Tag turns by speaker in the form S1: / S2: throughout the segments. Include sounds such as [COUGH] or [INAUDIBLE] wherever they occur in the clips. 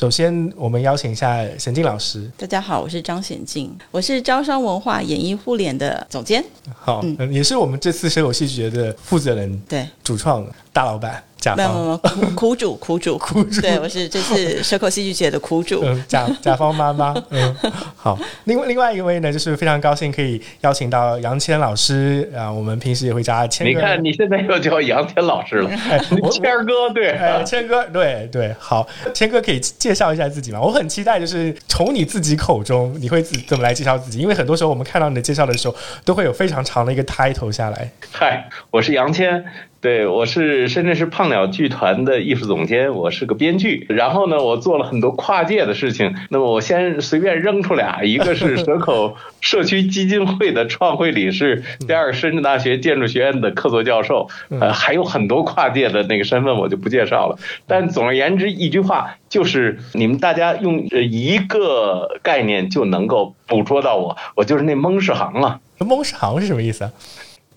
S1: 首先，我们邀请一下显静老师。
S2: 大家好，我是张显静，我是招商文化演艺互联的总监。
S1: 好，也是我们这次蛇口戏剧节的负责人，
S2: 对，
S1: 主创大老板。
S2: 没有没有苦苦主苦主 [LAUGHS]
S1: 苦主，
S2: 对我是这次蛇口戏剧节的苦主。
S1: 嗯，甲甲方妈妈。嗯，[LAUGHS] 好。另外另外一位呢，就是非常高兴可以邀请到杨谦老师啊，我们平时也会叫他谦
S3: 哥。你看你现在又叫杨谦老师了，[LAUGHS] 谦哥对，
S1: 谦哥对对。好，谦哥可以介绍一下自己吗？我很期待，就是从你自己口中，你会怎么来介绍自己？因为很多时候我们看到你的介绍的时候，都会有非常长的一个 title 下来。
S3: 嗨，我是杨谦。对，我是深圳市胖鸟剧团的艺术总监，我是个编剧。然后呢，我做了很多跨界的事情。那么我先随便扔出俩，一个是蛇口 [LAUGHS] 社区基金会的创会理事，第二个深圳大学建筑学院的客座教授。呃，还有很多跨界的那个身份，我就不介绍了。但总而言之，一句话就是，你们大家用一个概念就能够捕捉到我，我就是那蒙世行啊。
S1: 蒙世行是什么意思啊？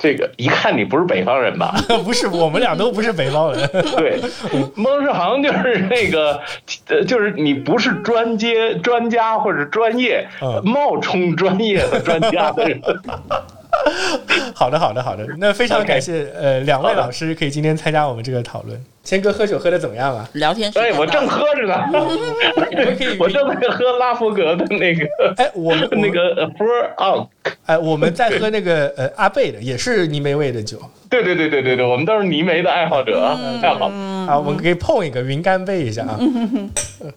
S3: 这个一看你不是北方人吧？[LAUGHS]
S1: 不是，我们俩都不是北方人。[LAUGHS]
S3: 对，孟世航就是那个，呃，就是你不是专接专家或者专业，冒充专业的专家的人。[LAUGHS] [LAUGHS]
S1: 好的，好的，好的。那非常感谢呃两位老师可以今天参加我们这个讨论。谦哥喝酒喝的怎么样啊？[LAUGHS]
S2: 聊天。
S3: 哎，我正喝着呢。[LAUGHS] 我正在喝拉佛格的那个。
S1: 哎，我们
S3: 那个 Four Out。
S1: 哎，我们在喝那个呃阿贝的，也是泥煤味的酒。
S3: 对对对对对对，我们都是泥煤的爱好者，太好。
S1: 啊，我们可以碰一个云干杯一下啊。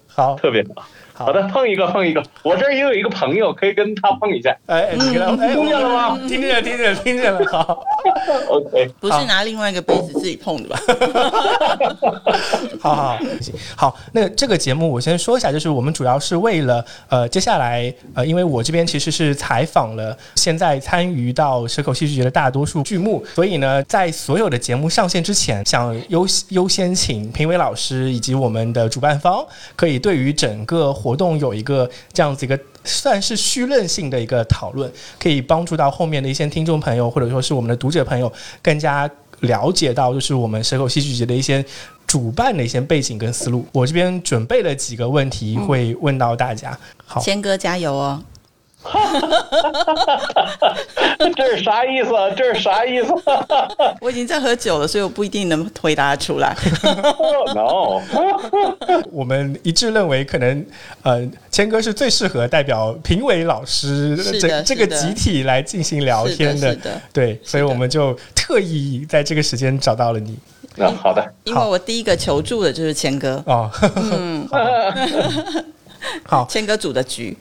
S1: 好，
S3: 特别好。好的，碰一个，碰一个。我这儿也有一个朋友，可以跟他碰一下。
S1: 哎，听见了
S3: 吗？
S1: 听见了，听见了，听见了。好，[LAUGHS]
S3: OK。
S2: 不是拿另外一个杯子自己碰的吧？[LAUGHS]
S1: 好好好，那这个节目我先说一下，就是我们主要是为了呃，接下来呃，因为我这边其实是采访了现在参与到蛇口戏剧节的大多数剧目，所以呢，在所有的节目上线之前，想优优先请评委老师以及我们的主办方，可以对于整个。活动有一个这样子一个算是虚任性的一个讨论，可以帮助到后面的一些听众朋友，或者说是我们的读者朋友，更加了解到就是我们蛇口戏剧节的一些主办的一些背景跟思路。我这边准备了几个问题会问到大家。好，
S2: 谦哥加油哦！[LAUGHS]
S3: 这是啥意思？这是啥意思？[LAUGHS]
S2: 我已经在喝酒了，所以我不一定能回答出来。[LAUGHS]
S3: No，
S1: 我们一致认为，可能呃，谦哥是最适合代表评委老师这这个集体来进行聊天的。对，所以我们就特意在这个时间找到了你。
S3: 那好的，
S2: 因为我第一个求助的就是谦哥。哦，嗯。[LAUGHS]
S1: 好，
S2: 谦哥组的局。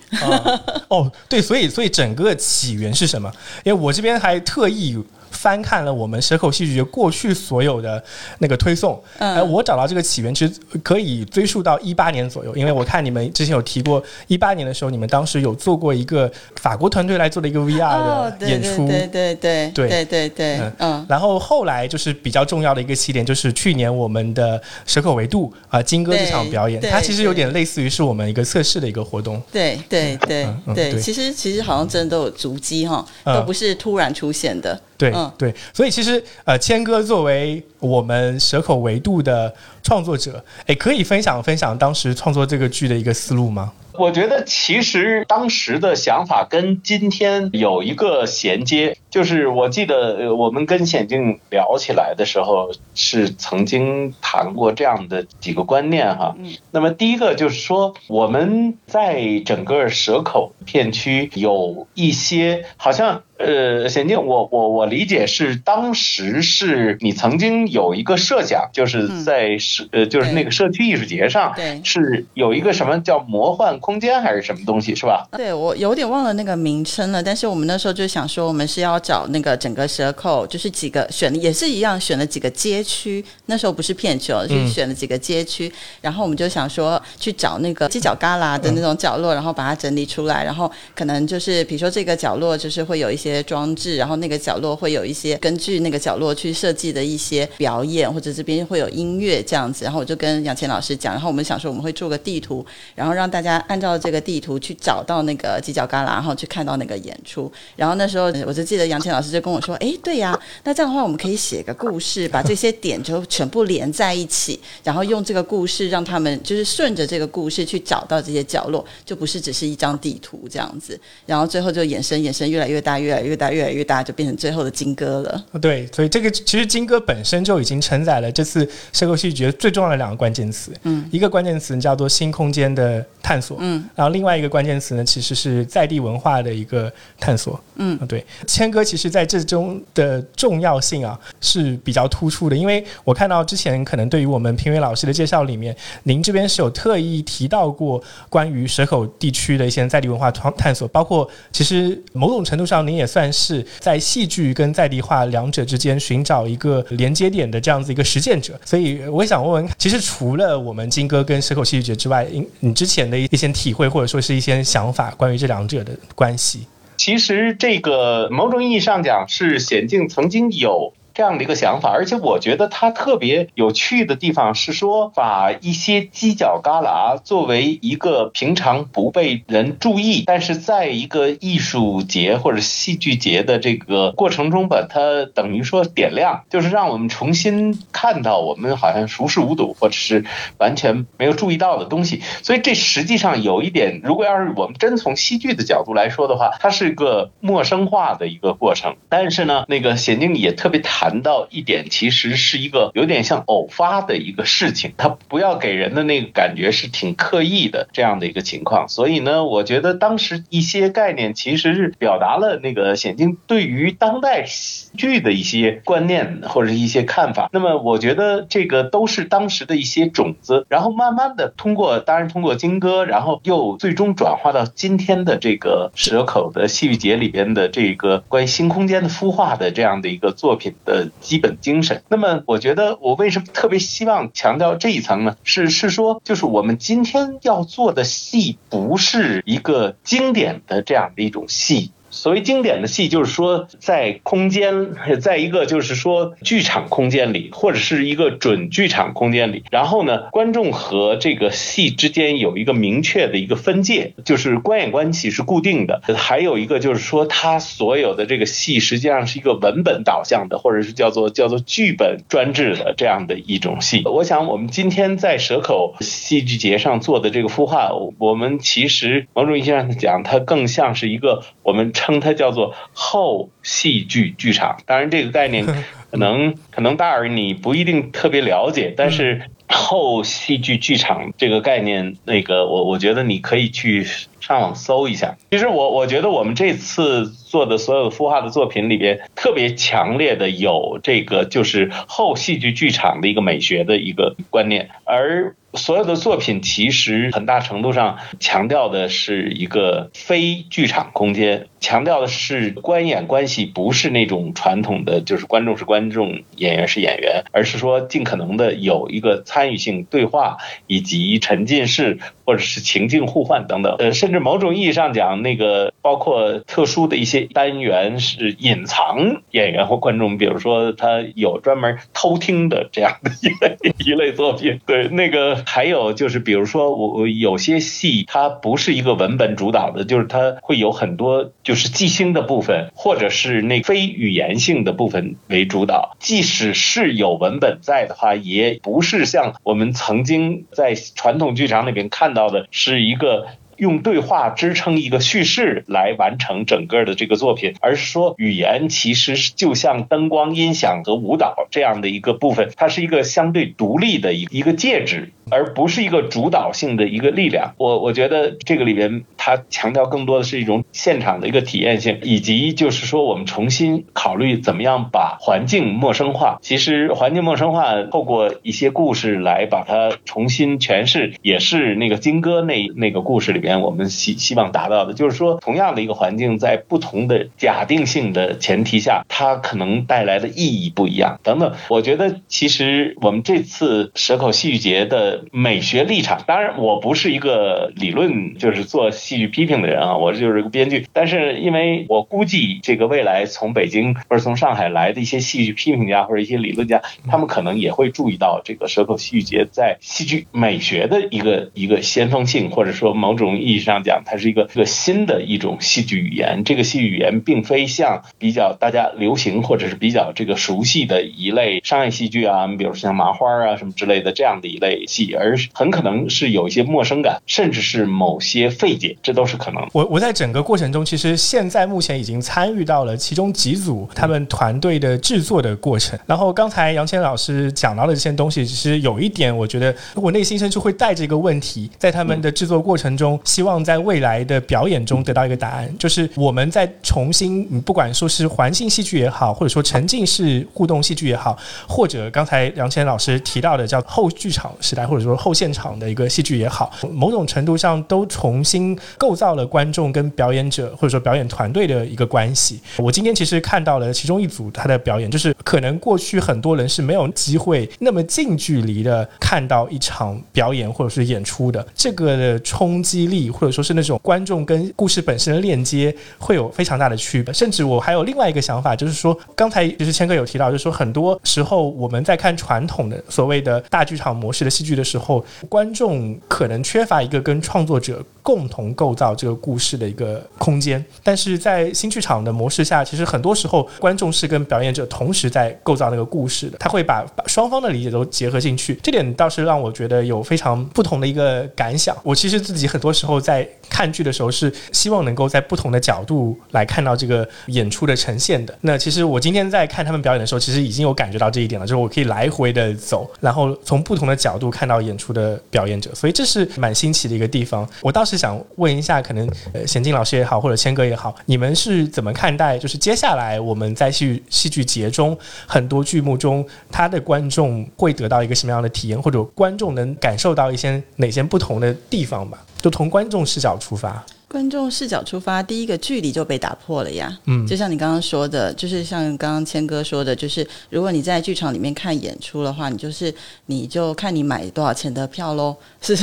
S1: 哦，对，所以所以整个起源是什么？因为我这边还特意。翻看了我们蛇口戏剧节过去所有的那个推送，哎，我找到这个起源其实可以追溯到一八年左右，因为我看你们之前有提过，一八年的时候你们当时有做过一个法国团队来做的一个 VR 的演出，
S2: 对对对对对对。对，
S1: 嗯，然后后来就是比较重要的一个起点，就是去年我们的蛇口维度啊金哥这场表演，它其实有点类似于是我们一个测试的一个活动，
S2: 对对对对，其实其实好像真的都有足迹哈，都不是突然出现的。
S1: 对对，所以其实呃，谦哥作为我们蛇口维度的创作者，哎，可以分享分享当时创作这个剧的一个思路吗？
S3: 我觉得其实当时的想法跟今天有一个衔接，就是我记得我们跟显静聊起来的时候，是曾经谈过这样的几个观念哈。那么第一个就是说，我们在整个蛇口片区有一些好像。呃，显静，我我我理解是当时是你曾经有一个设想，就是在社呃，就是那个社区艺术节上，
S2: 对，
S3: 是有一个什么叫魔幻空间还是什么东西，是吧？
S2: 对我有点忘了那个名称了，但是我们那时候就想说，我们是要找那个整个蛇口，就是几个选的也是一样选了几个街区，那时候不是片区哦，是选了几个街区，然后我们就想说去找那个犄角旮旯的那种角落，然后把它整理出来，然后可能就是比如说这个角落就是会有一些。装置，然后那个角落会有一些根据那个角落去设计的一些表演，或者这边会有音乐这样样子。然后我就跟杨倩老师讲，然后我们想说我们会做个地图，然后让大家按照这个地图去找到那个犄角旮旯，然后去看到那个演出。然后那时候我就记得杨倩老师就跟我说：“哎，对呀，那这样的话我们可以写个故事，把这些点就全部连在一起，然后用这个故事让他们就是顺着这个故事去找到这些角落，就不是只是一张地图这样子。然后最后就衍生衍生越来越大，越来越大，越来越大，就变成最后的金歌了。[LAUGHS]
S1: 对，所以这个其实金歌本身就已经承载了这次社会戏剧节最重要的两个关键词。嗯，一个关键词叫做新空间的探索。嗯，然后另外一个关键词呢，其实是在地文化的一个探索。嗯，对，谦哥其实在这中的重要性啊是比较突出的，因为我看到之前可能对于我们评委老师的介绍里面，您这边是有特意提到过关于蛇口地区的一些在地文化探探索，包括其实某种程度上您也算是在戏剧跟在地化两者之间寻找一个连接点的这样子一个实践者，所以我也想问问，其实除了我们金哥跟蛇口戏剧节之外，你你之前的一些体会或者说是一些想法，关于这两者的关系。
S3: 其实这个某种意义上讲，是险境曾经有。这样的一个想法，而且我觉得它特别有趣的地方是说，把一些犄角旮旯作为一个平常不被人注意，但是在一个艺术节或者戏剧节的这个过程中，把它等于说点亮，就是让我们重新看到我们好像熟视无睹或者是完全没有注意到的东西。所以这实际上有一点，如果要是我们真从戏剧的角度来说的话，它是一个陌生化的一个过程。但是呢，那个显静也特别谈。谈到一点，其实是一个有点像偶发的一个事情，它不要给人的那个感觉是挺刻意的这样的一个情况。所以呢，我觉得当时一些概念其实是表达了那个显静对于当代戏剧的一些观念或者是一些看法。那么，我觉得这个都是当时的一些种子，然后慢慢的通过，当然通过金歌，然后又最终转化到今天的这个蛇口的戏剧节里边的这个关于新空间的孵化的这样的一个作品的。的基本精神。那么，我觉得我为什么特别希望强调这一层呢？是是说，就是我们今天要做的戏，不是一个经典的这样的一种戏。所谓经典的戏，就是说在空间，在一个就是说剧场空间里，或者是一个准剧场空间里，然后呢，观众和这个戏之间有一个明确的一个分界，就是观演关系是固定的。还有一个就是说，它所有的这个戏实际上是一个文本导向的，或者是叫做叫做剧本专制的这样的一种戏。我想，我们今天在蛇口戏剧节上做的这个孵化，我们其实某种意义上讲，它更像是一个我们。称它叫做后戏剧剧场，当然这个概念 [LAUGHS] 可能可能大耳你不一定特别了解，但是后戏剧剧场这个概念，那个我我觉得你可以去上网搜一下。其实我我觉得我们这次做的所有孵化的作品里边，特别强烈的有这个就是后戏剧剧场的一个美学的一个观念，而。所有的作品其实很大程度上强调的是一个非剧场空间，强调的是观演关系，不是那种传统的就是观众是观众，演员是演员，而是说尽可能的有一个参与性对话以及沉浸式或者是情境互换等等。呃，甚至某种意义上讲，那个包括特殊的一些单元是隐藏演员或观众，比如说他有专门偷听的这样的一类一类作品。对，那个。还有就是，比如说我我有些戏，它不是一个文本主导的，就是它会有很多就是即兴的部分，或者是那非语言性的部分为主导。即使是有文本在的话，也不是像我们曾经在传统剧场里边看到的，是一个。用对话支撑一个叙事来完成整个的这个作品，而是说语言其实就像灯光、音响和舞蹈这样的一个部分，它是一个相对独立的一一个介质，而不是一个主导性的一个力量。我我觉得这个里边它强调更多的是一种现场的一个体验性，以及就是说我们重新考虑怎么样把环境陌生化。其实环境陌生化透过一些故事来把它重新诠释，也是那个金哥那那个故事里。边我们希希望达到的，就是说，同样的一个环境，在不同的假定性的前提下，它可能带来的意义不一样等等。我觉得，其实我们这次蛇口戏剧节的美学立场，当然我不是一个理论，就是做戏剧批评的人啊，我就是一个编剧。但是因为我估计，这个未来从北京或者从上海来的一些戏剧批评家或者一些理论家，他们可能也会注意到这个蛇口戏剧节在戏剧美学的一个一个先锋性，或者说某种意义上讲，它是一个一个新的一种戏剧语言。这个戏剧语言并非像比较大家流行或者是比较这个熟悉的一类商业戏剧啊，比如像麻花啊什么之类的这样的一类戏，而很可能是有一些陌生感，甚至是某些费解，这都是可能。
S1: 我我在整个过程中，其实现在目前已经参与到了其中几组他们团队的制作的过程。然后刚才杨谦老师讲到的这些东西，其实有一点，我觉得我内心深处会带着一个问题，在他们的制作过程中，希望在未来的表演中得到一个答案，就是我们在重新，不管说是环境戏剧也好，或者说沉浸式互动戏剧也好，或者刚才杨谦老师提到的叫后剧场时代，或者说后现场的一个戏剧也好，某种程度上都重新构造了观众跟表演者或者说表演团队的一个关系。我今天其实看到了其中一组他的表演，就是可能过去很多人是没有机会那么近距离的看到一场表演或者是演出的，这个的冲击力或者说是那种观众跟故事本身的链接会有非常大的区别。甚至我还有另外一个想法，就是说刚才就是谦哥有提到，就是说很多时候我们在看传统的所谓的大剧场模式的戏剧的时候，观众可能缺乏一个跟创作者共同构造这个故事的一个空间。但是在新剧场的模式下，其实很多时候观众是跟表演者同时在构造那个故事的，他会把把双方的理解都结合进去。这点倒是让我觉得有非常不同的一个感想。我其实自己很多时然后再看剧的时候，是希望能够在不同的角度来看到这个演出的呈现的。那其实我今天在看他们表演的时候，其实已经有感觉到这一点了，就是我可以来回的走，然后从不同的角度看到演出的表演者，所以这是蛮新奇的一个地方。我倒是想问一下，可能呃贤静老师也好，或者谦哥也好，你们是怎么看待？就是接下来我们在戏戏剧节中很多剧目中，他的观众会得到一个什么样的体验，或者观众能感受到一些哪些不同的地方吧？就从观众视角出发。
S2: 观众视角出发，第一个距离就被打破了呀。嗯，就像你刚刚说的，就是像刚刚谦哥说的，就是如果你在剧场里面看演出的话，你就是你就看你买多少钱的票喽，[LAUGHS] 是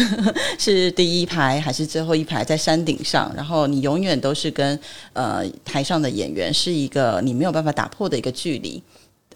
S2: 是第一排还是最后一排在山顶上，然后你永远都是跟呃台上的演员是一个你没有办法打破的一个距离。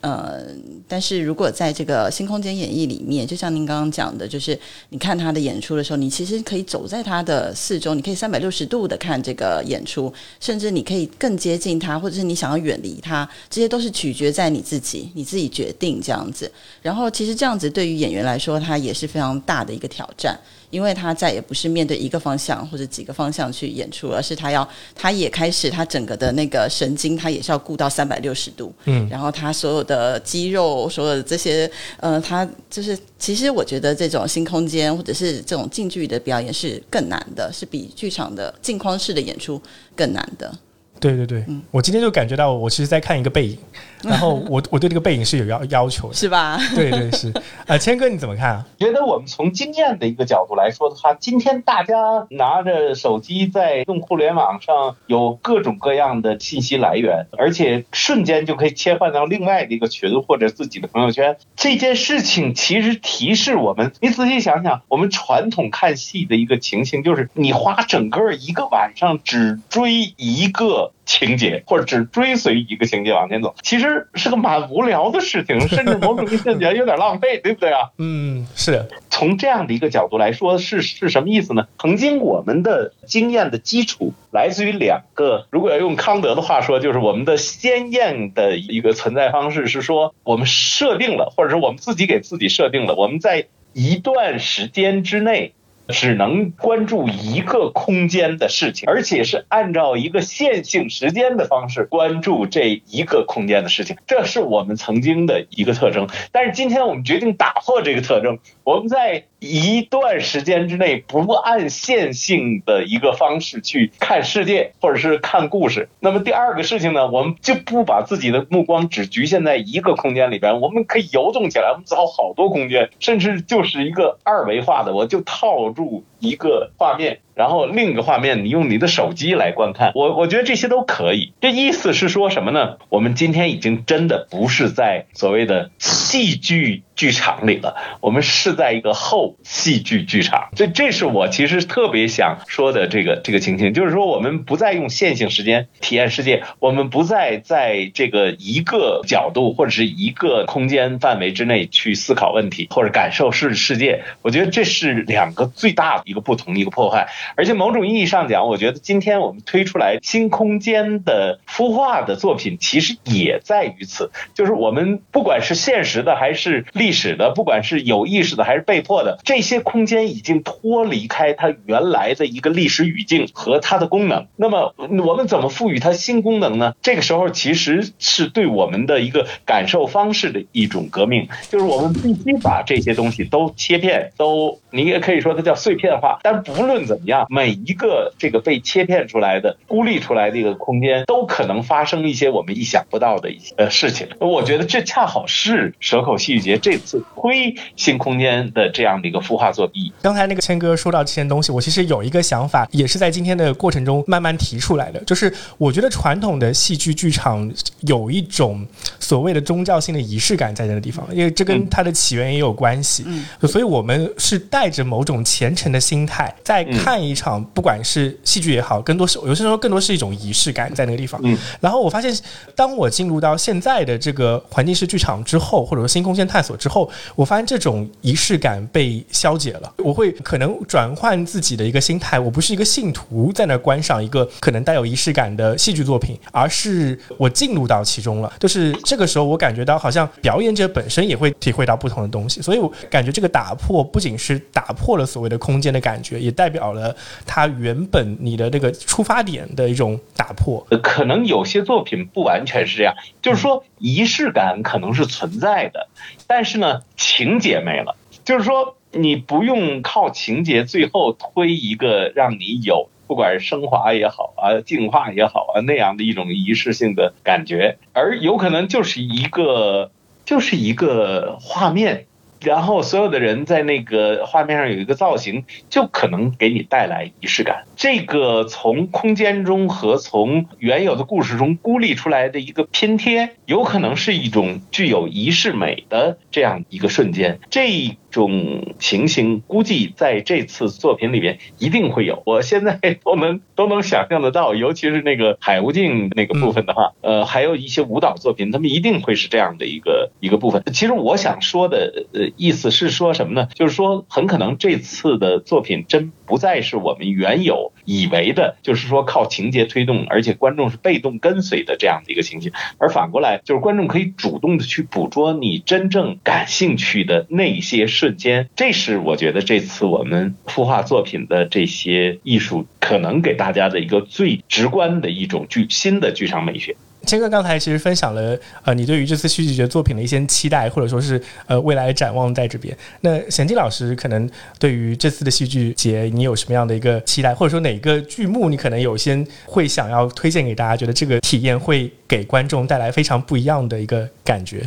S2: 呃，但是如果在这个新空间演绎里面，就像您刚刚讲的，就是你看他的演出的时候，你其实可以走在他的四周，你可以三百六十度的看这个演出，甚至你可以更接近他，或者是你想要远离他，这些都是取决在你自己，你自己决定这样子。然后，其实这样子对于演员来说，他也是非常大的一个挑战。因为他再也不是面对一个方向或者几个方向去演出，而是他要，他也开始他整个的那个神经，他也是要顾到三百六十度，嗯，然后他所有的肌肉，所有的这些，呃，他就是，其实我觉得这种新空间或者是这种近距离的表演是更难的，是比剧场的镜框式的演出更难的。
S1: 对对对，我今天就感觉到，我其实在看一个背影，[LAUGHS] 然后我我对这个背影是有要要求的，
S2: 是吧？
S1: 对对是。啊，[LAUGHS] 谦哥你怎么看啊？
S3: 觉得我们从经验的一个角度来说的话，今天大家拿着手机在用互联网上有各种各样的信息来源，而且瞬间就可以切换到另外的一个群或者自己的朋友圈。这件事情其实提示我们，你仔细想想，我们传统看戏的一个情形就是，你花整个一个晚上只追一个。情节或者只追随一个情节往前走，其实是个蛮无聊的事情，甚至某种意义上讲有点浪费，对不对啊？
S1: 嗯，是。
S3: 从这样的一个角度来说，是是什么意思呢？曾经我们的经验的基础来自于两个，如果要用康德的话说，就是我们的鲜艳的一个存在方式是说，我们设定了，或者是我们自己给自己设定了，我们在一段时间之内。只能关注一个空间的事情，而且是按照一个线性时间的方式关注这一个空间的事情，这是我们曾经的一个特征。但是今天我们决定打破这个特征，我们在。一段时间之内不按线性的一个方式去看世界，或者是看故事。那么第二个事情呢，我们就不把自己的目光只局限在一个空间里边，我们可以游动起来，我们找好多空间，甚至就是一个二维化的，我就套住。一个画面，然后另一个画面你用你的手机来观看，我我觉得这些都可以。这意思是说什么呢？我们今天已经真的不是在所谓的戏剧。剧场里了，我们是在一个后戏剧剧场，这这是我其实特别想说的这个这个情形，就是说我们不再用线性时间体验世界，我们不再在这个一个角度或者是一个空间范围之内去思考问题或者感受世世界，我觉得这是两个最大的一不同的一个破坏，而且某种意义上讲，我觉得今天我们推出来新空间的孵化的作品，其实也在于此，就是我们不管是现实的还是。历史的，不管是有意识的还是被迫的，这些空间已经脱离开它原来的一个历史语境和它的功能。那么，我们怎么赋予它新功能呢？这个时候其实是对我们的一个感受方式的一种革命，就是我们必须把这些东西都切片，都你也可以说它叫碎片化。但不论怎么样，每一个这个被切片出来的、孤立出来的一个空间，都可能发生一些我们意想不到的一些呃事情。我觉得这恰好是蛇口戏剧节这。次推新空间的这样的一个孵化作弊。
S1: 刚才那个谦哥说到这些东西，我其实有一个想法，也是在今天的过程中慢慢提出来的。就是我觉得传统的戏剧剧场有一种所谓的宗教性的仪式感在这个地方，因为这跟它的起源也有关系。嗯，所以我们是带着某种虔诚的心态在看一场，不管是戏剧也好，更多是有些时候更多是一种仪式感在那个地方。嗯，然后我发现，当我进入到现在的这个环境式剧场之后，或者说新空间探索。之后，我发现这种仪式感被消解了。我会可能转换自己的一个心态，我不是一个信徒在那观赏一个可能带有仪式感的戏剧作品，而是我进入到其中了。就是这个时候，我感觉到好像表演者本身也会体会到不同的东西。所以我感觉这个打破不仅是打破了所谓的空间的感觉，也代表了它原本你的那个出发点的一种打破。
S3: 可能有些作品不完全是这样，就是说仪式感可能是存在的，但是。呢，情节没了，就是说你不用靠情节，最后推一个让你有不管是升华也好啊，净化也好啊那样的一种仪式性的感觉，而有可能就是一个就是一个画面。然后所有的人在那个画面上有一个造型，就可能给你带来仪式感。这个从空间中和从原有的故事中孤立出来的一个拼贴，有可能是一种具有仪式美的这样一个瞬间。这。种情形估计在这次作品里边一定会有，我现在都能都能想象得到，尤其是那个海无尽那个部分的话，呃，还有一些舞蹈作品，他们一定会是这样的一个一个部分。其实我想说的呃意思是说什么呢？就是说很可能这次的作品真不再是我们原有以为的，就是说靠情节推动，而且观众是被动跟随的这样的一个情形，而反过来就是观众可以主动的去捕捉你真正感兴趣的那些。瞬间，这是我觉得这次我们孵化作品的这些艺术可能给大家的一个最直观的一种剧新的剧场美学。
S1: 谦哥刚才其实分享了呃你对于这次戏剧节作品的一些期待，或者说是呃未来展望在这边。那贤静老师可能对于这次的戏剧节，你有什么样的一个期待，或者说哪个剧目你可能有些会想要推荐给大家，觉得这个体验会给观众带来非常不一样的一个感觉？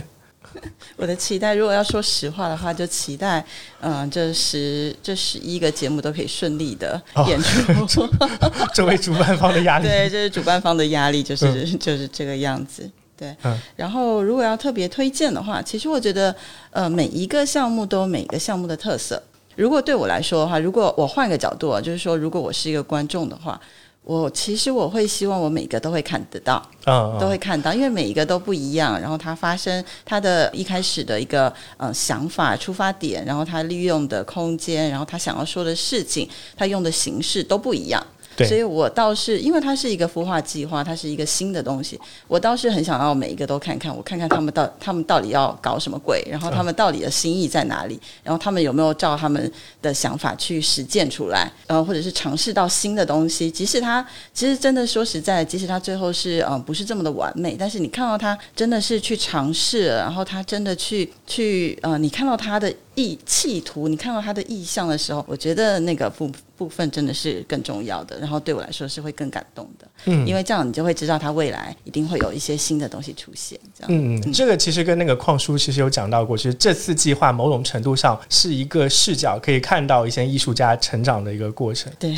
S1: [LAUGHS]
S2: 我的期待，如果要说实话的话，就期待，嗯，这十这十一个节目都可以顺利的演出。[LAUGHS]
S1: 作为主办方的压力，
S2: 对，这是主办方的压力，就是就是这个样子。对，然后如果要特别推荐的话，其实我觉得，呃，每一个项目都有每个项目的特色。如果对我来说的话，如果我换个角度，就是说，如果我是一个观众的话。我其实我会希望我每个都会看得到，都会看到，因为每一个都不一样。然后它发生它的一开始的一个呃想法出发点，然后它利用的空间，然后他想要说的事情，他用的形式都不一样。所以我倒是因为它是一个孵化计划，它是一个新的东西，我倒是很想要每一个都看看，我看看他们到他们到底要搞什么鬼，然后他们到底的心意在哪里，然后他们有没有照他们的想法去实践出来，然后或者是尝试到新的东西，即使他其实真的说实在，即使他最后是嗯不是这么的完美，但是你看到他真的是去尝试，然后他真的去去呃，你看到他的。意企图，你看到他的意向的时候，我觉得那个部部分真的是更重要的，然后对我来说是会更感动的。嗯，因为这样你就会知道他未来一定会有一些新的东西出现。这样，
S1: 嗯，这个其实跟那个矿叔其实有讲到过，其实这次计划某种程度上是一个视角，可以看到一些艺术家成长的一个过程。
S2: 对，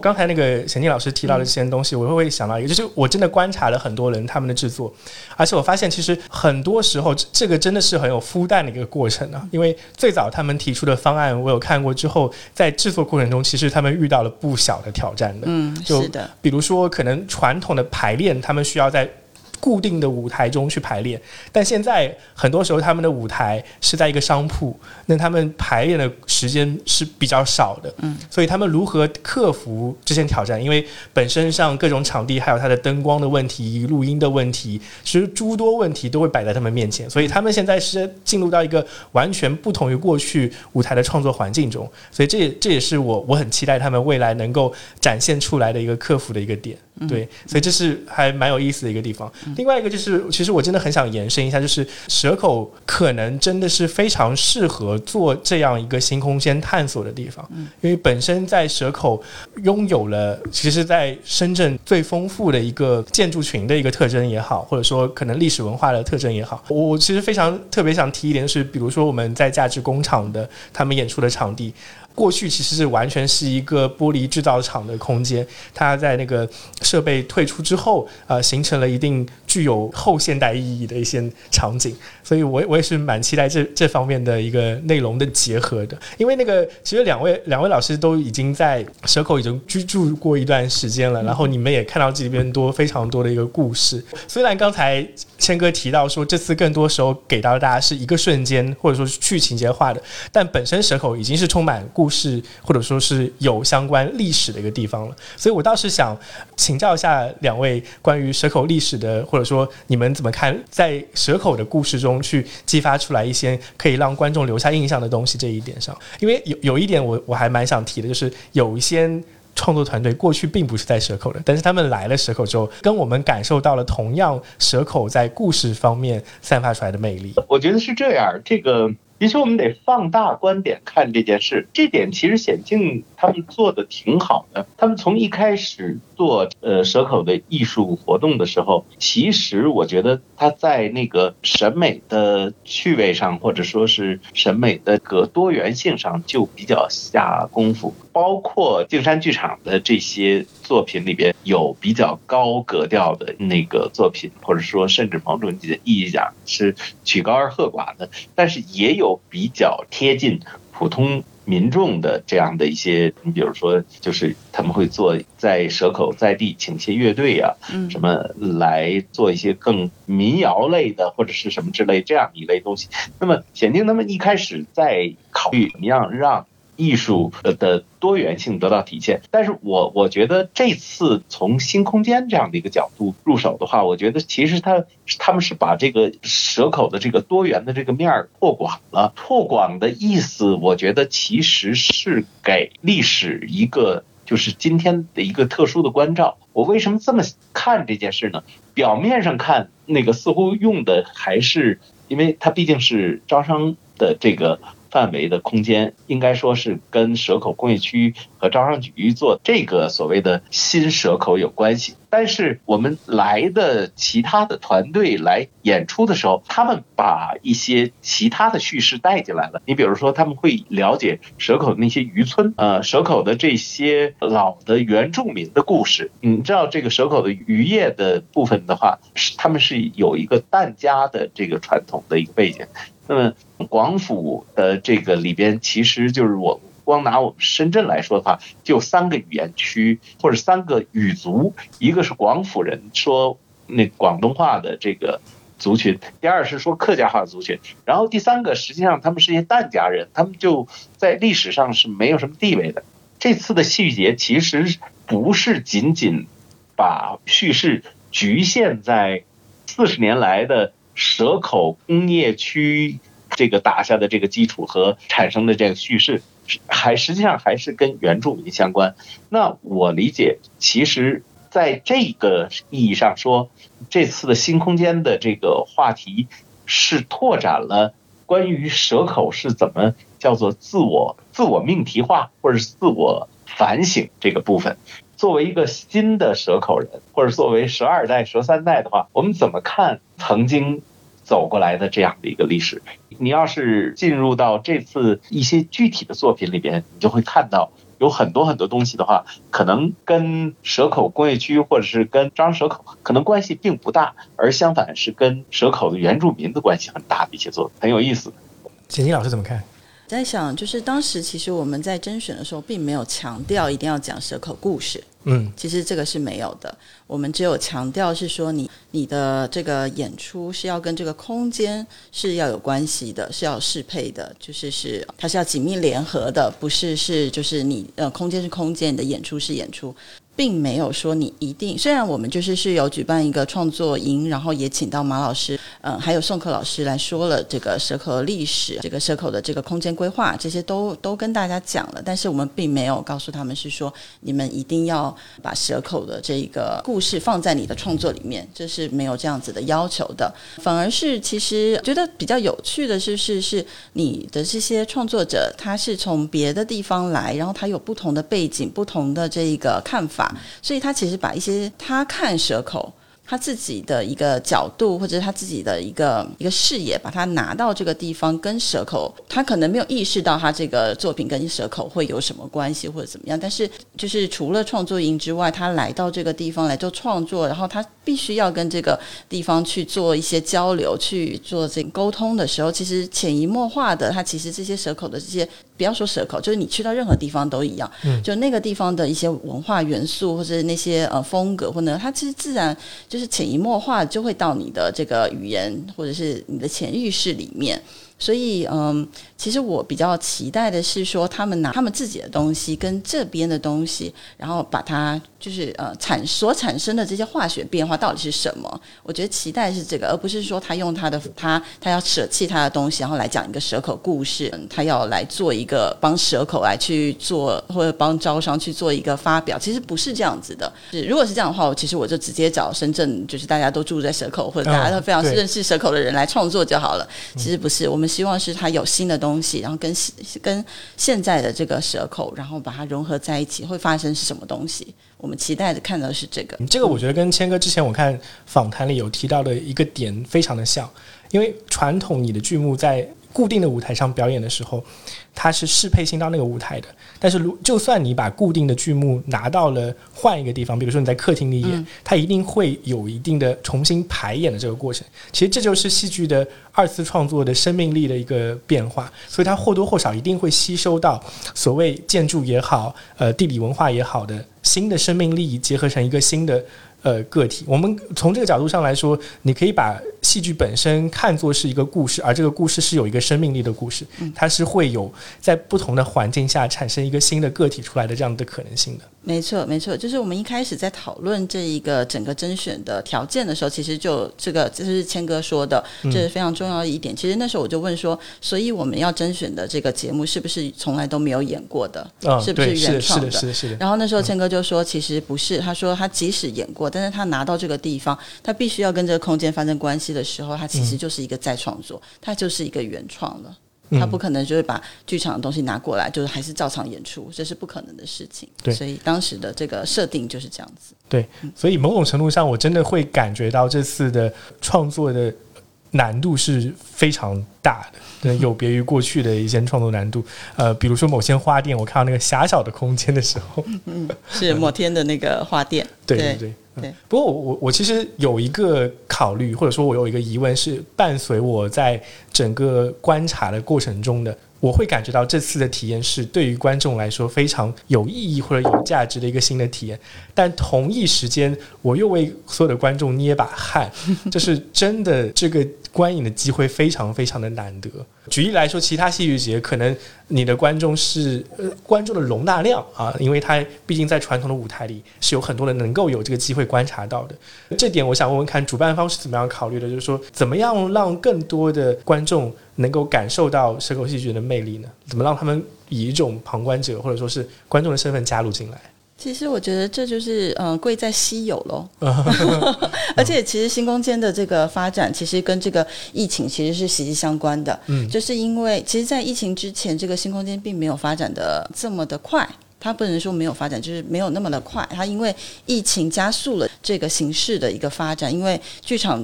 S1: 刚才那个贤静老师提到的这些东西，我会想到一个，就是我真的观察了很多人他们的制作，而且我发现其实很多时候这个真的是很有孵蛋的一个过程啊。因为最早他们提出的方案，我有看过之后，在制作过程中，其实他们遇到了不小的挑战的。
S2: 嗯，是的，
S1: 比如说。可能传统的排练，他们需要在。固定的舞台中去排练，但现在很多时候他们的舞台是在一个商铺，那他们排练的时间是比较少的，嗯，所以他们如何克服这些挑战？因为本身上各种场地还有它的灯光的问题、录音的问题，其实诸多问题都会摆在他们面前，所以他们现在是进入到一个完全不同于过去舞台的创作环境中，所以这也这也是我我很期待他们未来能够展现出来的一个克服的一个点，对，所以这是还蛮有意思的一个地方。另外一个就是，其实我真的很想延伸一下，就是蛇口可能真的是非常适合做这样一个新空间探索的地方，因为本身在蛇口拥有了，其实，在深圳最丰富的一个建筑群的一个特征也好，或者说可能历史文化的特征也好，我其实非常特别想提一点，就是比如说我们在价值工厂的他们演出的场地。过去其实是完全是一个玻璃制造厂的空间，它在那个设备退出之后，呃，形成了一定具有后现代意义的一些场景，所以我我也是蛮期待这这方面的一个内容的结合的。因为那个其实两位两位老师都已经在蛇口已经居住过一段时间了，然后你们也看到这里边多非常多的一个故事。虽然刚才谦哥提到说这次更多时候给到大家是一个瞬间，或者说是去情节化的，但本身蛇口已经是充满故。事或者说是有相关历史的一个地方了，所以我倒是想请教一下两位关于蛇口历史的，或者者说你们怎么看在蛇口的故事中去激发出来一些可以让观众留下印象的东西这一点上，因为有有一点我我还蛮想提的，就是有一些创作团队过去并不是在蛇口的，但是他们来了蛇口之后，跟我们感受到了同样蛇口在故事方面散发出来的魅力。
S3: 我觉得是这样，这个。其实我们得放大观点看这件事，这点其实显静他们做的挺好的。他们从一开始做呃蛇口的艺术活动的时候，其实我觉得他在那个审美的趣味上，或者说是审美的个多元性上就比较下功夫。包括静山剧场的这些作品里边，有比较高格调的那个作品，或者说甚至某种意义讲是曲高而和寡的，但是也有比较贴近普通民众的这样的一些，你比如说，就是他们会做在蛇口在地请些乐队啊，什么来做一些更民谣类的或者是什么之类这样一类东西。那么显定他们一开始在考虑怎么样让。艺术的多元性得到体现，但是我我觉得这次从新空间这样的一个角度入手的话，我觉得其实他他们是把这个蛇口的这个多元的这个面儿拓广了。拓广的意思，我觉得其实是给历史一个就是今天的一个特殊的关照。我为什么这么看这件事呢？表面上看，那个似乎用的还是，因为它毕竟是招商的这个。范围的空间应该说是跟蛇口工业区和招商局做这个所谓的新蛇口有关系。但是我们来的其他的团队来演出的时候，他们把一些其他的叙事带进来了。你比如说，他们会了解蛇口的那些渔村，呃，蛇口的这些老的原住民的故事。你知道，这个蛇口的渔业的部分的话，是他们是有一个疍家的这个传统的一个背景。那么广府的这个里边，其实就是我光拿我们深圳来说的话，就三个语言区或者三个语族，一个是广府人说那广东话的这个族群，第二是说客家话族群，然后第三个实际上他们是一些疍家人，他们就在历史上是没有什么地位的。这次的细节其实不是仅仅把叙事局限在四十年来的。蛇口工业区这个打下的这个基础和产生的这个叙事，还实际上还是跟原住民相关。那我理解，其实在这个意义上说，这次的新空间的这个话题是拓展了关于蛇口是怎么叫做自我自我命题化，或者是自我反省这个部分。作为一个新的蛇口人，或者作为十二代、十三代的话，我们怎么看曾经走过来的这样的一个历史？你要是进入到这次一些具体的作品里边，你就会看到有很多很多东西的话，可能跟蛇口工业区或者是跟张蛇口可能关系并不大，而相反是跟蛇口的原住民的关系很大的一些作品，很有意思。
S1: 简金老师怎么看？
S2: 在想，就是当时其实我们在甄选的时候，并没有强调一定要讲蛇口故事。
S1: 嗯，
S2: 其实这个是没有的。我们只有强调是说，你你的这个演出是要跟这个空间是要有关系的，是要适配的，就是是它是要紧密联合的，不是是就是你呃空间是空间，你的演出是演出。并没有说你一定，虽然我们就是是有举办一个创作营，然后也请到马老师，嗯，还有宋克老师来说了这个蛇口历史，这个蛇口的这个空间规划，这些都都跟大家讲了，但是我们并没有告诉他们是说你们一定要把蛇口的这个故事放在你的创作里面，这是没有这样子的要求的，反而是其实觉得比较有趣的是是是你的这些创作者，他是从别的地方来，然后他有不同的背景、不同的这一个看法。所以他其实把一些他看蛇口。他自己的一个角度，或者他自己的一个一个视野，把它拿到这个地方，跟蛇口，他可能没有意识到他这个作品跟蛇口会有什么关系或者怎么样。但是，就是除了创作营之外，他来到这个地方来做创作，然后他必须要跟这个地方去做一些交流，去做这个沟通的时候，其实潜移默化的，他其实这些蛇口的这些，不要说蛇口，就是你去到任何地方都一样，嗯就那个地方的一些文化元素或者那些呃风格，或者它其实自然就。是潜移默化就会到你的这个语言或者是你的潜意识里面。所以，嗯，其实我比较期待的是说，他们拿他们自己的东西跟这边的东西，然后把它就是呃产所产生的这些化学变化到底是什么？我觉得期待是这个，而不是说他用他的他他要舍弃他的东西，然后来讲一个蛇口故事，他要来做一个帮蛇口来去做或者帮招商去做一个发表，其实不是这样子的。是如果是这样的话，我其实我就直接找深圳，就是大家都住在蛇口或者大家都非常认识蛇口的人来创作就好了。其实不是，我们。希望是它有新的东西，然后跟跟现在的这个蛇口，然后把它融合在一起，会发生是什么东西？我们期待的看到是这个。
S1: 这个我觉得跟谦哥之前我看访谈里有提到的一个点非常的像，因为传统你的剧目在固定的舞台上表演的时候，它是适配性到那个舞台的。但是，如就算你把固定的剧目拿到了换一个地方，比如说你在客厅里演，它一定会有一定的重新排演的这个过程。其实这就是戏剧的二次创作的生命力的一个变化，所以它或多或少一定会吸收到所谓建筑也好，呃，地理文化也好的新的生命力，结合成一个新的。呃，个体，我们从这个角度上来说，你可以把戏剧本身看作是一个故事，而这个故事是有一个生命力的故事，它是会有在不同的环境下产生一个新的个体出来的这样的可能性的。
S2: 没错，没错，就是我们一开始在讨论这一个整个甄选的条件的时候，其实就这个这是谦哥说的，这是非常重要的一点。其实那时候我就问说，所以我们要甄选的这个节目是不是从来都没有演过的？是不是原创
S1: 的？是的，是的。
S2: 然后那时候谦哥就说，其实不是，他说他即使演过，但是他拿到这个地方，他必须要跟这个空间发生关系的时候，他其实就是一个再创作，他就是一个原创了。他不可能就是把剧场的东西拿过来，就是还是照常演出，这是不可能的事情。
S1: 对，
S2: 所以当时的这个设定就是这样子。
S1: 对，所以某种程度上，我真的会感觉到这次的创作的难度是非常大的，[LAUGHS] 有别于过去的一些创作难度。呃，比如说某些花店，我看到那个狭小的空间的时候，
S2: 嗯，是某天的那个花店，
S1: 对 [LAUGHS] 对对。对，不过我我我其实有一个考虑，或者说我有一个疑问，是伴随我在整个观察的过程中的，我会感觉到这次的体验是对于观众来说非常有意义或者有价值的一个新的体验，[LAUGHS] 但同一时间我又为所有的观众捏把汗，就是真的这个。观影的机会非常非常的难得。举例来说，其他戏剧节可能你的观众是呃观众的容纳量啊，因为它毕竟在传统的舞台里是有很多人能够有这个机会观察到的。这点我想问问看，主办方是怎么样考虑的？就是说，怎么样让更多的观众能够感受到蛇口戏剧的魅力呢？怎么让他们以一种旁观者或者说是观众的身份加入进来？
S2: 其实我觉得这就是嗯，贵在稀有喽。[LAUGHS] [LAUGHS] 而且其实新空间的这个发展，其实跟这个疫情其实是息息相关的。嗯，就是因为其实，在疫情之前，这个新空间并没有发展的这么的快。它不能说没有发展，就是没有那么的快。它因为疫情加速了这个形式的一个发展，因为剧场。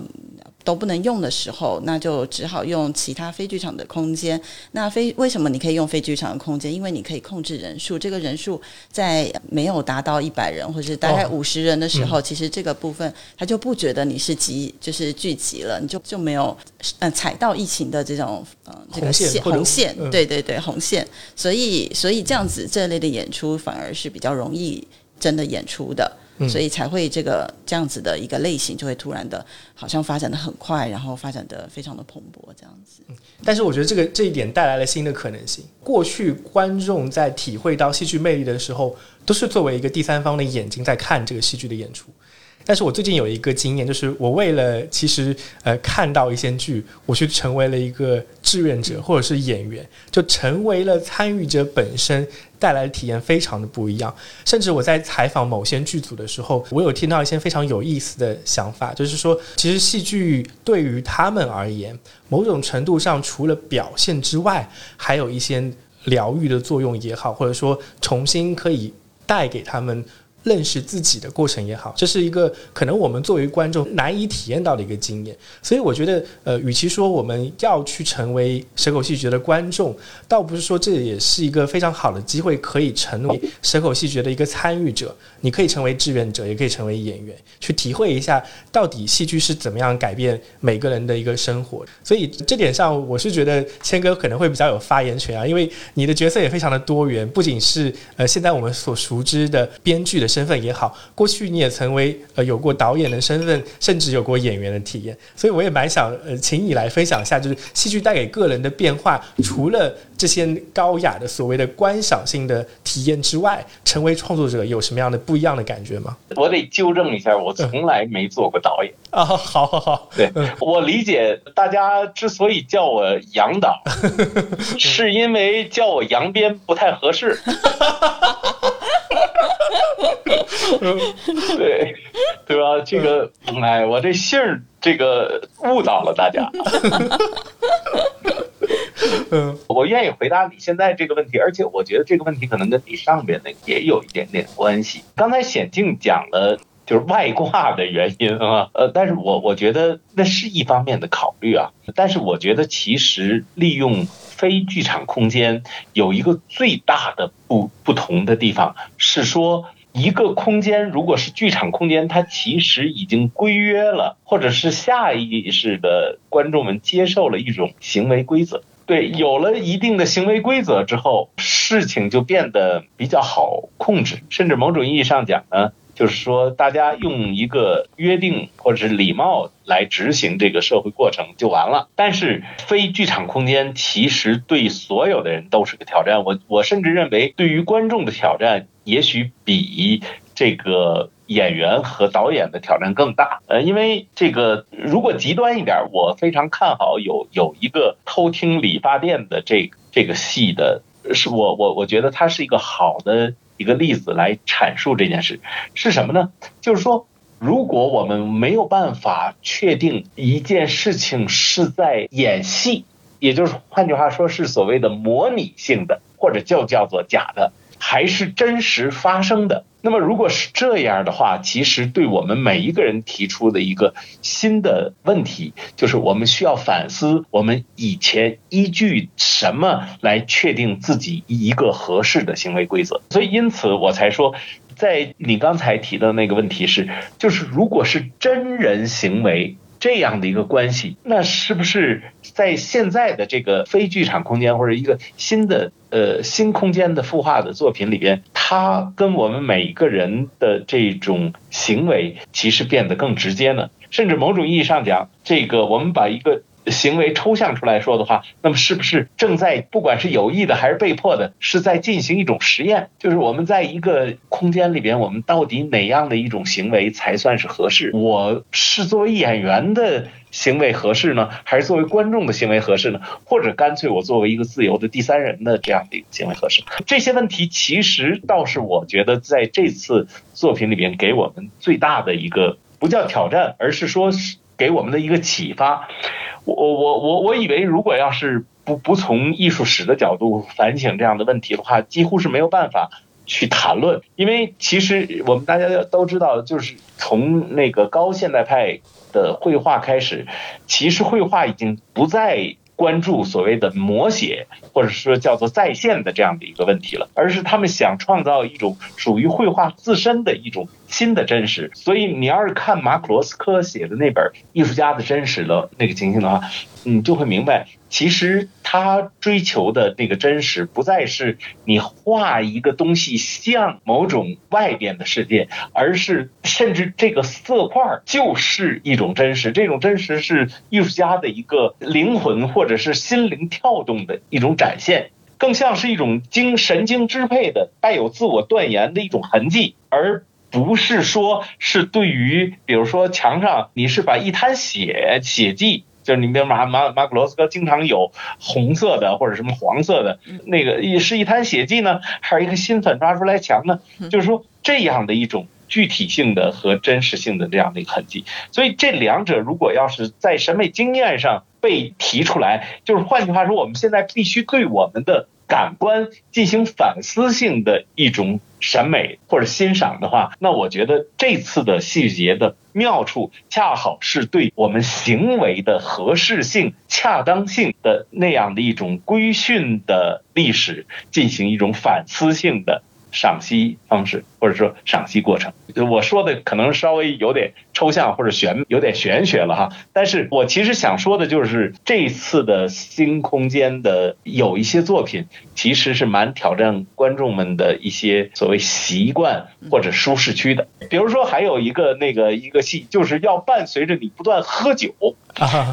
S2: 都不能用的时候，那就只好用其他非剧场的空间。那非为什么你可以用非剧场的空间？因为你可以控制人数。这个人数在没有达到一百人或者是大概五十人的时候，其实这个部分他就不觉得你是集就是聚集了，你就就没有嗯踩到疫情的这种嗯这个线红线，对对对红线。所以所以这样子这类的演出反而是比较容易真的演出的。所以才会这个这样子的一个类型，就会突然的，好像发展的很快，然后发展的非常的蓬勃这样子。
S1: 但是我觉得这个这一点带来了新的可能性。过去观众在体会到戏剧魅力的时候，都是作为一个第三方的眼睛在看这个戏剧的演出。但是我最近有一个经验，就是我为了其实呃看到一些剧，我去成为了一个志愿者或者是演员，就成为了参与者本身，带来的体验非常的不一样。甚至我在采访某些剧组的时候，我有听到一些非常有意思的想法，就是说，其实戏剧对于他们而言，某种程度上除了表现之外，还有一些疗愈的作用也好，或者说重新可以带给他们。认识自己的过程也好，这是一个可能我们作为观众难以体验到的一个经验。所以我觉得，呃，与其说我们要去成为蛇口戏剧的观众，倒不是说这也是一个非常好的机会，可以成为蛇口戏剧的一个参与者。你可以成为志愿者，也可以成为演员，去体会一下到底戏剧是怎么样改变每个人的一个生活。所以这点上，我是觉得谦哥可能会比较有发言权啊，因为你的角色也非常的多元，不仅是呃现在我们所熟知的编剧的。身份也好，过去你也曾为呃有过导演的身份，甚至有过演员的体验，所以我也蛮想呃请你来分享一下，就是戏剧带给个人的变化，除了这些高雅的所谓的观赏性的体验之外，成为创作者有什么样的不一样的感觉吗？
S3: 我得纠正一下，我从来没做过导演
S1: 啊。好好好，
S3: 对我理解，大家之所以叫我杨导，[LAUGHS] 是因为叫我杨编不太合适。[LAUGHS] 对，对吧？这个，哎，我这姓儿，这个误导了大家。嗯，我愿意回答你现在这个问题，而且我觉得这个问题可能跟你上边那个也有一点点关系。刚才显静讲了就是外挂的原因啊，呃，但是我我觉得那是一方面的考虑啊，但是我觉得其实利用。非剧场空间有一个最大的不不同的地方，是说一个空间如果是剧场空间，它其实已经规约了，或者是下意识的观众们接受了一种行为规则。对，有了一定的行为规则之后，事情就变得比较好控制，甚至某种意义上讲呢。就是说，大家用一个约定或者是礼貌来执行这个社会过程就完了。但是，非剧场空间其实对所有的人都是个挑战。我我甚至认为，对于观众的挑战，也许比这个演员和导演的挑战更大。呃，因为这个，如果极端一点，我非常看好有有一个偷听理发店的这这个戏的，是我我我觉得它是一个好的。一个例子来阐述这件事是什么呢？就是说，如果我们没有办法确定一件事情是在演戏，也就是换句话说是所谓的模拟性的，或者就叫做假的。还是真实发生的。那么，如果是这样的话，其实对我们每一个人提出的一个新的问题，就是我们需要反思：我们以前依据什么来确定自己一个合适的行为规则？所以，因此我才说，在你刚才提的那个问题是，就是如果是真人行为。这样的一个关系，那是不是在现在的这个非剧场空间或者一个新的呃新空间的孵化的作品里边，它跟我们每一个人的这种行为其实变得更直接呢？甚至某种意义上讲，这个我们把一个行为抽象出来说的话，那么是不是正在不管是有意的还是被迫的，是在进行一种实验？就是我们在一个空间里边，我们到底哪样的一种行为才算是合适？我是作为演员的行为合适呢，还是作为观众的行为合适呢？或者干脆我作为一个自由的第三人的这样的一个行为合适？这些问题其实倒是我觉得在这次作品里边给我们最大的一个不叫挑战，而是说是给我们的一个启发。我我我我以为，如果要是不不从艺术史的角度反省这样的问题的话，几乎是没有办法去谈论。因为其实我们大家都知道，就是从那个高现代派的绘画开始，其实绘画已经不再关注所谓的摹写，或者说叫做再现的这样的一个问题了，而是他们想创造一种属于绘画自身的一种新的真实。所以你要是看马可罗斯科写的那本《艺术家的真实》的那个情形的话，你就会明白，其实他追求的那个真实，不再是你画一个东西像某种外边的世界，而是甚至这个色块就是一种真实。这种真实是艺术家的一个灵魂或者是心灵跳动的一种展现，更像是一种经神经支配的、带有自我断言的一种痕迹，而。不是说，是对于，比如说墙上，你是把一滩血血迹，就是你比如马马马可罗斯科经常有红色的或者什么黄色的，那个一是一滩血迹呢，还是一个新粉刷出来墙呢？就是说这样的一种具体性的和真实性的这样的一个痕迹。所以这两者如果要是在审美经验上被提出来，就是换句话说，我们现在必须对我们的。感官进行反思性的一种审美或者欣赏的话，那我觉得这次的细节的妙处，恰好是对我们行为的合适性、恰当性的那样的一种规训的历史进行一种反思性的。赏析方式，或者说赏析过程，我说的可能稍微有点抽象或者玄，有点玄学了哈。但是我其实想说的就是，这次的新空间的有一些作品，其实是蛮挑战观众们的一些所谓习惯或者舒适区的。比如说，还有一个那个一个戏，就是要伴随着你不断喝酒。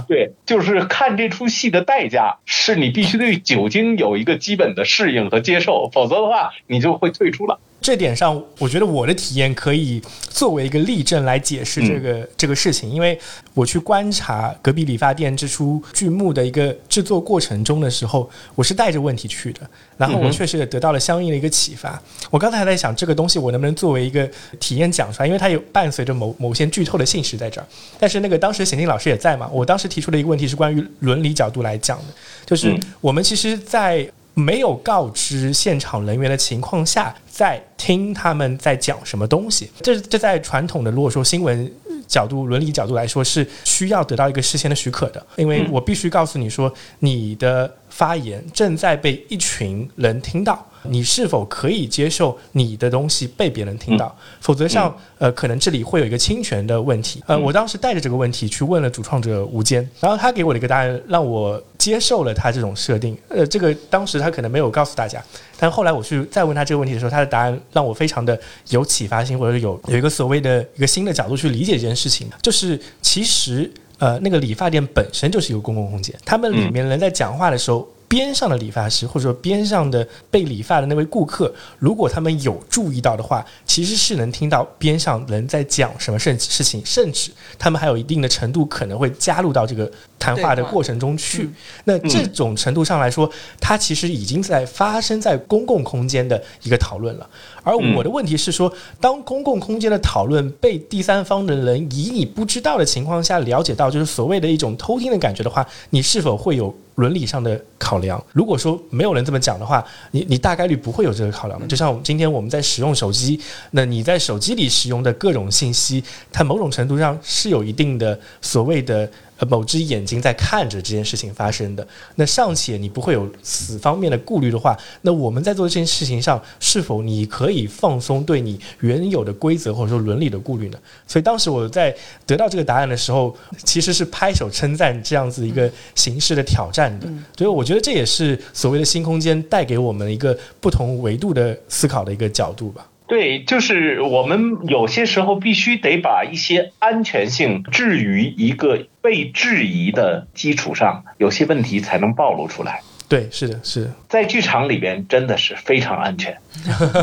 S3: 对，就是看这出戏的代价，是你必须对酒精有一个基本的适应和接受，否则的话，你就会退出了。
S1: 这点上，我觉得我的体验可以作为一个例证来解释这个这个事情，因为我去观察隔壁理发店这出剧目的一个制作过程中的时候，我是带着问题去的，然后我确实也得到了相应的一个启发。我刚才还在想，这个东西我能不能作为一个体验讲出来，因为它有伴随着某某些剧透的信息在这儿。但是那个当时显静老师也在嘛，我当时提出的一个问题是关于伦理角度来讲的，就是我们其实，在没有告知现场人员的情况下，在听他们在讲什么东西，这这在传统的如果说新闻角度、伦理角度来说，是需要得到一个事先的许可的，因为我必须告诉你说，你的发言正在被一群人听到。你是否可以接受你的东西被别人听到？否则像，呃，可能这里会有一个侵权的问题。呃，我当时带着这个问题去问了主创者吴坚，然后他给我的一个答案让我接受了他这种设定。呃，这个当时他可能没有告诉大家，但后来我去再问他这个问题的时候，他的答案让我非常的有启发性，或者有有一个所谓的一个新的角度去理解这件事情。就是其实，呃，那个理发店本身就是一个公共空间，他们里面人在讲话的时候。边上的理发师，或者说边上的被理发的那位顾客，如果他们有注意到的话，其实是能听到边上人在讲什么事事情，甚至他们还有一定的程度可能会加入到这个谈话的过程中去。那这种程度上来说，它其实已经在发生在公共空间的一个讨论了。而我的问题是说，当公共空间的讨论被第三方的人以你不知道的情况下了解到，就是所谓的一种偷听的感觉的话，你是否会有？伦理上的考量，如果说没有人这么讲的话，你你大概率不会有这个考量的。就像今天我们在使用手机，那你在手机里使用的各种信息，它某种程度上是有一定的所谓的。某只眼睛在看着这件事情发生的，那尚且你不会有此方面的顾虑的话，那我们在做这件事情上，是否你可以放松对你原有的规则或者说伦理的顾虑呢？所以当时我在得到这个答案的时候，其实是拍手称赞这样子一个形式的挑战的。所以我觉得这也是所谓的新空间带给我们一个不同维度的思考的一个角度吧。
S3: 对，就是我们有些时候必须得把一些安全性置于一个被质疑的基础上，有些问题才能暴露出来。
S1: 对，是的，是的，
S3: 在剧场里边真的是非常安全。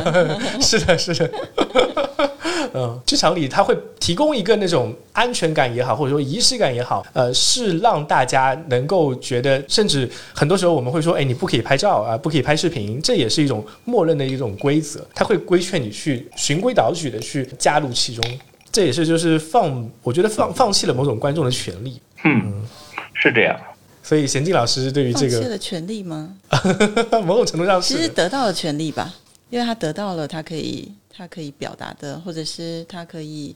S3: [LAUGHS]
S1: 是的，是的。嗯，剧场里他会提供一个那种安全感也好，或者说仪式感也好，呃，是让大家能够觉得，甚至很多时候我们会说，哎，你不可以拍照啊，不可以拍视频，这也是一种默认的一种规则，他会规劝你去循规蹈矩的去加入其中，这也是就是放，我觉得放放弃了某种观众的权利。
S3: 嗯，是这样。
S1: 所以贤静老师对于这个
S2: 放弃了权利吗？[LAUGHS]
S1: 某种程度上是，
S2: 其实得到了权利吧，因为他得到了，他可以。他可以表达的，或者是他可以，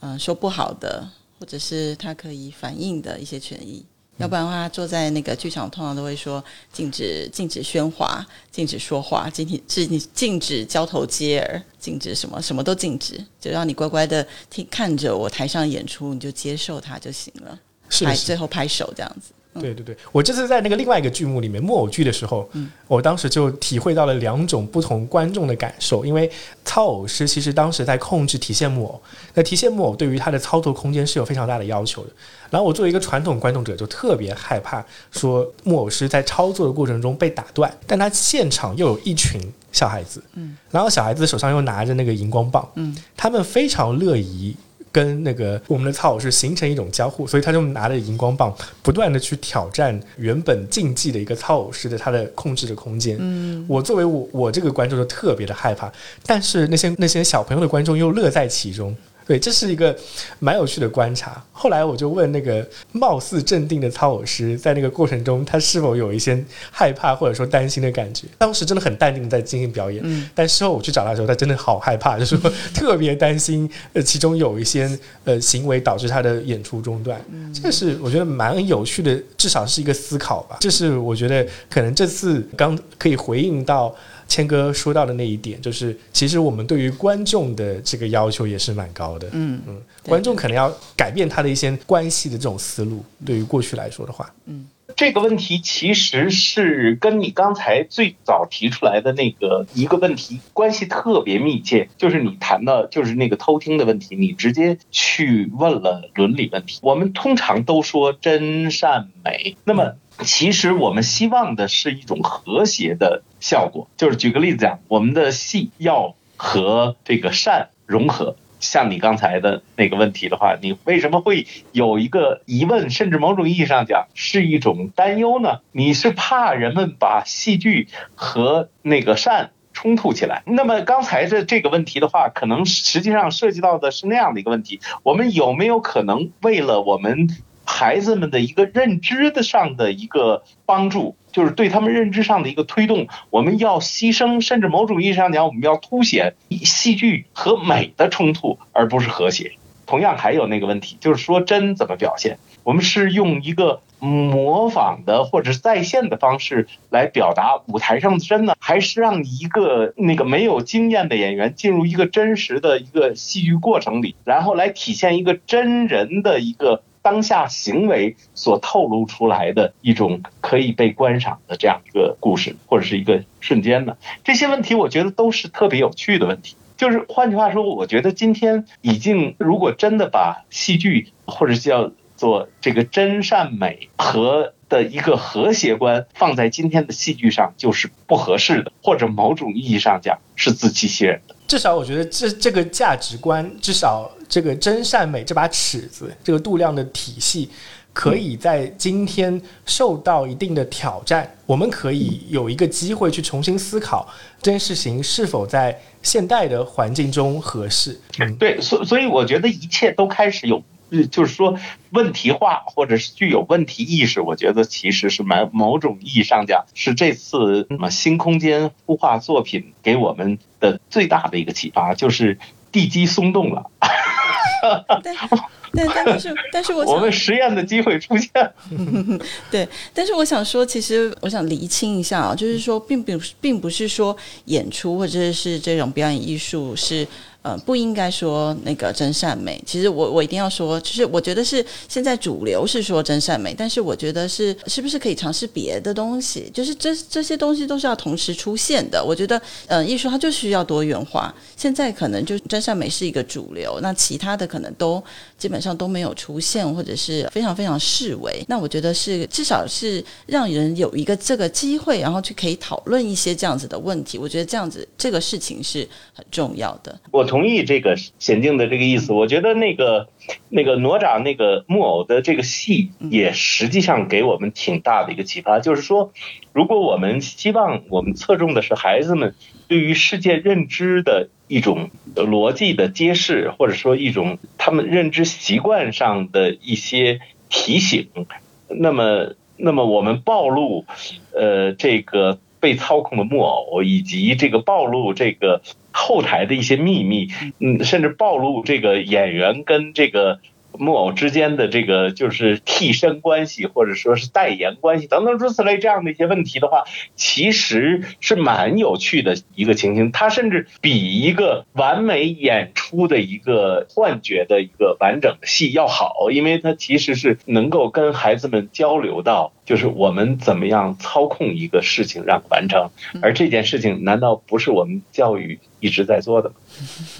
S2: 嗯，说不好的，或者是他可以反映的一些权益。要不然的话，坐在那个剧场，通常都会说禁止、禁止喧哗、禁止说话、禁止、禁禁止交头接耳、禁止什么什么都禁止，就让你乖乖的听看着我台上演出，你就接受它就行了。
S1: 拍
S2: 最后拍手这样子。
S1: 对对对，我这次在那个另外一个剧目里面木偶剧的时候，我当时就体会到了两种不同观众的感受。因为操偶师其实当时在控制提线木偶，那提线木偶对于它的操作空间是有非常大的要求的。然后我作为一个传统观众者，就特别害怕说木偶师在操作的过程中被打断，但他现场又有一群小孩子，嗯，然后小孩子手上又拿着那个荧光棒，嗯，他们非常乐意。跟那个我们的操偶是形成一种交互，所以他就拿着荧光棒，不断的去挑战原本竞技的一个操偶师的他的控制的空间。嗯，我作为我我这个观众就特别的害怕，但是那些那些小朋友的观众又乐在其中。对，这是一个蛮有趣的观察。后来我就问那个貌似镇定的操偶师，在那个过程中，他是否有一些害怕或者说担心的感觉？当时真的很淡定在进行表演，但事后我去找他的时候，他真的好害怕，就是说 [LAUGHS] 特别担心，呃，其中有一些呃行为导致他的演出中断。这是我觉得蛮有趣的，至少是一个思考吧。这是我觉得可能这次刚可以回应到。谦哥说到的那一点，就是其实我们对于观众的这个要求也是蛮高的。嗯嗯，观众可能要改变他的一些关系的这种思路。对于过去来说的话，
S3: 嗯，这个问题其实是跟你刚才最早提出来的那个一个问题关系特别密切，就是你谈的，就是那个偷听的问题，你直接去问了伦理问题。我们通常都说真善美，那么。其实我们希望的是一种和谐的效果，就是举个例子讲，我们的戏要和这个善融合。像你刚才的那个问题的话，你为什么会有一个疑问，甚至某种意义上讲是一种担忧呢？你是怕人们把戏剧和那个善冲突起来？那么刚才的这个问题的话，可能实际上涉及到的是那样的一个问题：我们有没有可能为了我们？孩子们的一个认知的上的一个帮助，就是对他们认知上的一个推动。我们要牺牲，甚至某种意义上讲，我们要凸显戏剧和美的冲突，而不是和谐。同样还有那个问题，就是说真怎么表现？我们是用一个模仿的或者是在线的方式来表达舞台上的真呢，还是让一个那个没有经验的演员进入一个真实的一个戏剧过程里，然后来体现一个真人的一个？当下行为所透露出来的一种可以被观赏的这样一个故事，或者是一个瞬间呢？这些问题，我觉得都是特别有趣的问题。就是换句话说，我觉得今天已经，如果真的把戏剧或者叫做这个真善美和的一个和谐观放在今天的戏剧上，就是不合适的，或者某种意义上讲是自欺欺人的。
S1: 至少我觉得这这个价值观，至少这个真善美这把尺子，这个度量的体系，可以在今天受到一定的挑战。我们可以有一个机会去重新思考这件事情是否在现代的环境中合适。
S3: 嗯，对，所所以我觉得一切都开始有。就是说，问题化或者是具有问题意识，我觉得其实是蛮某种意义上讲，是这次什么新空间孵化作品给我们的最大的一个启发，就是地基松动了。
S2: 但但是但是我 [LAUGHS]
S3: 我们实验的机会出现。[LAUGHS]
S2: 对，但是我想说，其实我想厘清一下啊，就是说，并不并不是说演出或者是这种表演艺术是。呃，不应该说那个真善美。其实我我一定要说，其实我觉得是现在主流是说真善美，但是我觉得是是不是可以尝试别的东西？就是这这些东西都是要同时出现的。我觉得，嗯，艺术它就需要多元化。现在可能就真善美是一个主流，那其他的可能都基本上都没有出现，或者是非常非常示威。那我觉得是至少是让人有一个这个机会，然后去可以讨论一些这样子的问题。我觉得这样子这个事情是很重要的。
S3: 我同意这个娴静的这个意思。我觉得那个那个哪吒那个木偶的这个戏，也实际上给我们挺大的一个启发。就是说，如果我们希望我们侧重的是孩子们对于世界认知的一种逻辑的揭示，或者说一种他们认知习惯上的一些提醒，那么那么我们暴露呃这个被操控的木偶，以及这个暴露这个。后台的一些秘密，嗯，甚至暴露这个演员跟这个木偶之间的这个就是替身关系，或者说是代言关系等等诸此类这样的一些问题的话，其实是蛮有趣的一个情形。它甚至比一个完美演出的一个幻觉的一个完整的戏要好，因为它其实是能够跟孩子们交流到。就是我们怎么样操控一个事情让完成，而这件事情难道不是我们教育一直在做的吗？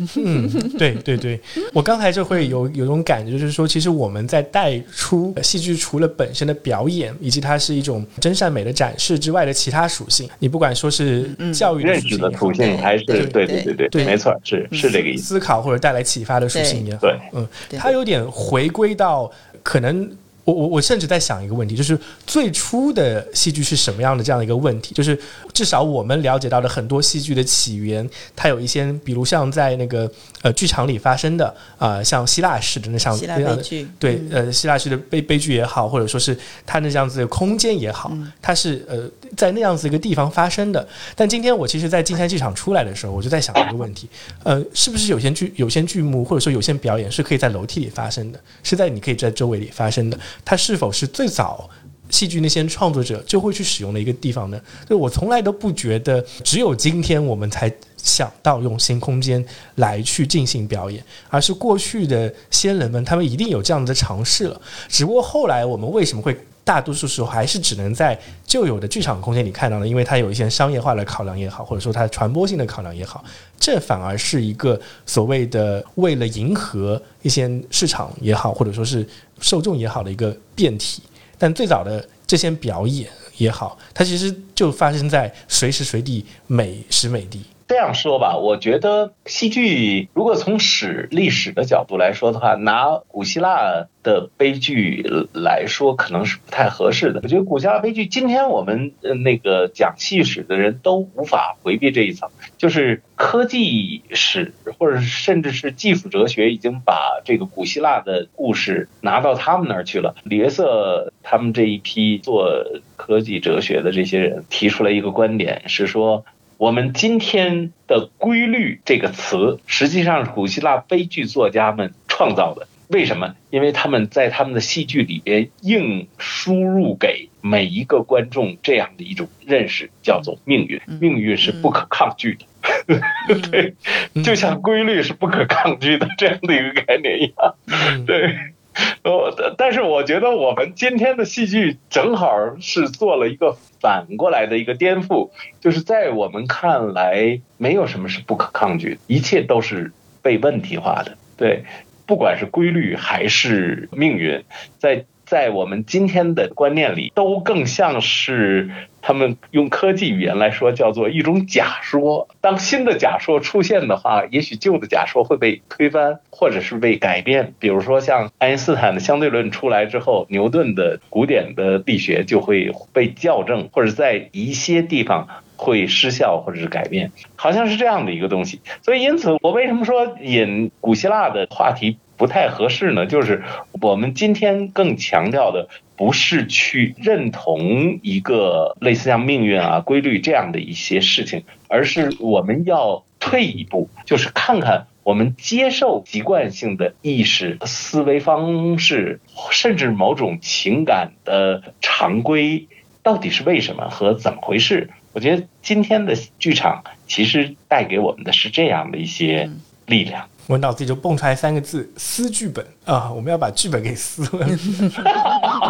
S3: [LAUGHS]
S1: 嗯，对对对，我刚才就会有有种感觉，就是说，其实我们在带出戏剧除了本身的表演以及它是一种真善美的展示之外的其他属性，你不管说是教育
S3: 认识的属性，还是对对对对对，没错，是是这个意思，
S1: 思考或者带来启发的属性也好，
S3: 对，
S1: 嗯，它有点回归到可能。我我我甚至在想一个问题，就是最初的戏剧是什么样的这样的一个问题？就是至少我们了解到的很多戏剧的起源，它有一些，比如像在那个呃剧场里发生的啊，像希腊式的那像
S2: 那样的
S1: 对呃希腊式的悲悲剧也好，或者说是它那样子的空间也好，它是呃在那样子一个地方发生的。但今天我其实，在金山剧场出来的时候，我就在想一个问题，呃，是不是有些剧有些剧目或者说有些表演是可以在楼梯里发生的，是在你可以在周围里发生的？它是否是最早戏剧那些创作者就会去使用的一个地方呢？就我从来都不觉得只有今天我们才想到用新空间来去进行表演，而是过去的先人们他们一定有这样的尝试了。只不过后来我们为什么会大多数时候还是只能在旧有的剧场空间里看到的？因为它有一些商业化的考量也好，或者说它传播性的考量也好，这反而是一个所谓的为了迎合一些市场也好，或者说是。受众也好的一个变体，但最早的这些表演也好，它其实就发生在随时随地、每时每地。
S3: 这样说吧，我觉得戏剧如果从史历史的角度来说的话，拿古希腊的悲剧来说，可能是不太合适的。我觉得古希腊悲剧，今天我们那个讲戏史的人都无法回避这一层，就是科技史或者甚至是技术哲学已经把这个古希腊的故事拿到他们那儿去了。李约瑟他们这一批做科技哲学的这些人提出来一个观点，是说。我们今天的“规律”这个词，实际上是古希腊悲剧作家们创造的。为什么？因为他们在他们的戏剧里边硬输入给每一个观众这样的一种认识，叫做命运。命运是不可抗拒的，[LAUGHS] 对，就像规律是不可抗拒的这样的一个概念一样，对。[LAUGHS] 呃，但是我觉得我们今天的戏剧正好是做了一个反过来的一个颠覆，就是在我们看来，没有什么是不可抗拒的，一切都是被问题化的。对，不管是规律还是命运，在。在我们今天的观念里，都更像是他们用科技语言来说，叫做一种假说。当新的假说出现的话，也许旧的假说会被推翻，或者是被改变。比如说，像爱因斯坦的相对论出来之后，牛顿的古典的力学就会被校正，或者在一些地方会失效，或者是改变，好像是这样的一个东西。所以，因此，我为什么说引古希腊的话题？不太合适呢，就是我们今天更强调的不是去认同一个类似像命运啊、规律这样的一些事情，而是我们要退一步，就是看看我们接受习惯性的意识、思维方式，甚至某种情感的常规到底是为什么和怎么回事。我觉得今天的剧场其实带给我们的是这样的一些。力量。
S1: 我脑子里就蹦出来三个字：撕剧本啊！我们要把剧本给撕了。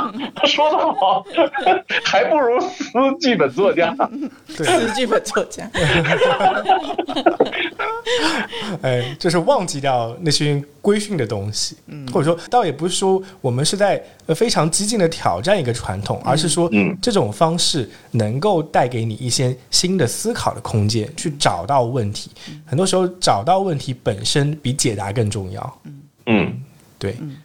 S1: [LAUGHS]
S3: 说得好，还不如撕剧本作家。
S1: 对，
S2: 是剧本作家。[LAUGHS]
S1: 哎，就是忘记掉那些规训的东西，嗯，或者说，倒也不是说我们是在呃非常激进的挑战一个传统，而是说，
S3: 嗯。
S1: 这种方式能够带给你一些新的思考的空间，去找到问题。很多时候，找到问题本身比解答更重要。
S3: 嗯，
S1: 对，嗯，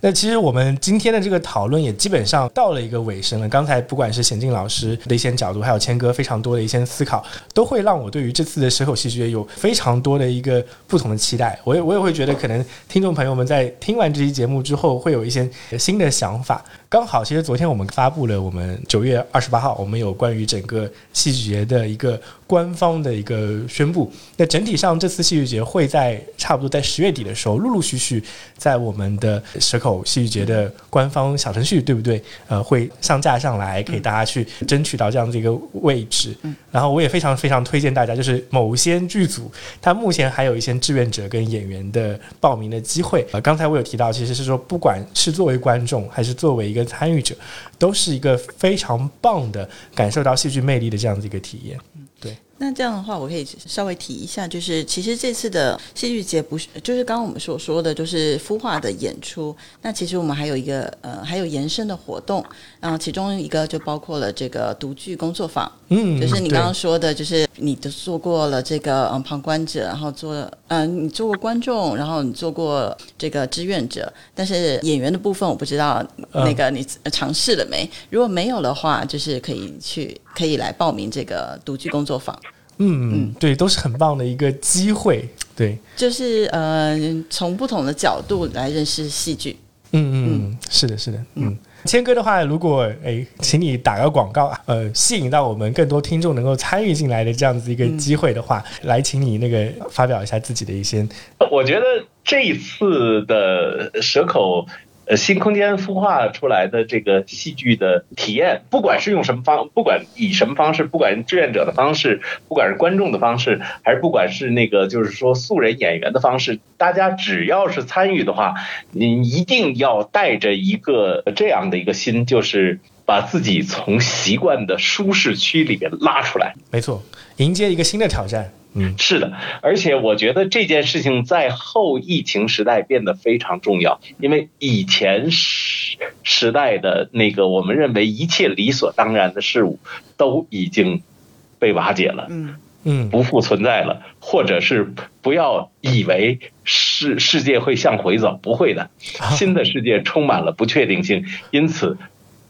S1: 那其实我们今天的这个讨论也基本上到了一个尾声了。刚才不管是贤静老师的一些角度，还有谦哥非常多的一些思考，都会让我对于这次的蛇口戏剧节有非常多的一个不同的期待。我也我也会觉得，可能听众朋友们在听完这期节目之后，会有一些新的想法。刚好，其实昨天我们发布了我们九月二十八号，我们有关于整个戏剧节的一个官方的一个宣布。那整体上，这次戏剧节会在差不多在十月底的时候，陆陆续续在我们的蛇口戏剧节的官方小程序，对不对？呃，会上架上来，给大家去争取到这样的一个位置。然后我也非常非常推荐大家，就是某些剧组，它目前还有一些志愿者跟演员的报名的机会。呃，刚才我有提到，其实是说，不管是作为观众还是作为一个参与者，都是一个非常棒的感受到戏剧魅力的这样子一个体验。
S2: 那这样的话，我可以稍微提一下，就是其实这次的戏剧节不是，就是刚刚我们所说的，就是孵化的演出。那其实我们还有一个呃，还有延伸的活动，然后其中一个就包括了这个独剧工作坊，
S1: 嗯，
S2: 就是你刚刚说的，就是你都做过了这个嗯旁观者，然后做嗯、你做过观众，然后你做过这个志愿者，但是演员的部分我不知道
S1: 嗯
S2: 那个你尝试了没？如果没有的话，就是可以去可以来报名这个独居工作坊。
S1: 嗯嗯，对，都是很棒的一个机会。对，
S2: 就是呃，从不同的角度来认识戏剧。
S1: 嗯嗯，是的，是的，嗯。谦哥的话，如果诶，请你打个广告，呃，吸引到我们更多听众能够参与进来的这样子一个机会的话，来，请你那个发表一下自己的一些，
S3: 我觉得这一次的蛇口。呃，新空间孵化出来的这个戏剧的体验，不管是用什么方，不管以什么方式，不管是志愿者的方式，不管是观众的方式，还是不管是那个就是说素人演员的方式，大家只要是参与的话，你一定要带着一个这样的一个心，就是把自己从习惯的舒适区里面拉出来。
S1: 没错，迎接一个新的挑战。嗯，
S3: 是的，而且我觉得这件事情在后疫情时代变得非常重要，因为以前时时代的那个我们认为一切理所当然的事物都已经被瓦解了，
S2: 嗯
S1: 嗯，
S3: 不复存在了，或者是不要以为世世界会向回走，不会的，新的世界充满了不确定性，因此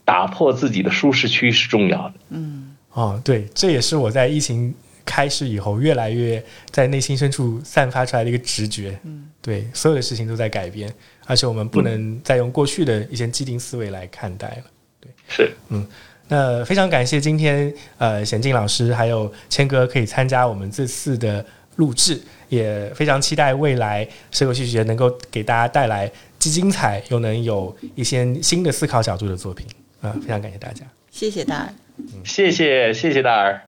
S3: 打破自己的舒适区是重要的。
S2: 嗯
S1: 哦，对，这也是我在疫情开始以后，越来越在内心深处散发出来的一个直觉。
S2: 嗯，
S1: 对，所有的事情都在改变，而且我们不能再用过去的一些既定思维来看待了。
S3: 对是，嗯
S1: 那非常感谢今天呃贤静老师还有谦哥可以参加我们这次的录制，也非常期待未来社会戏剧节能够给大家带来既精彩又能有一些新的思考角度的作品。啊、非常感谢大家。
S2: 谢谢大家。
S3: 谢谢谢谢大儿。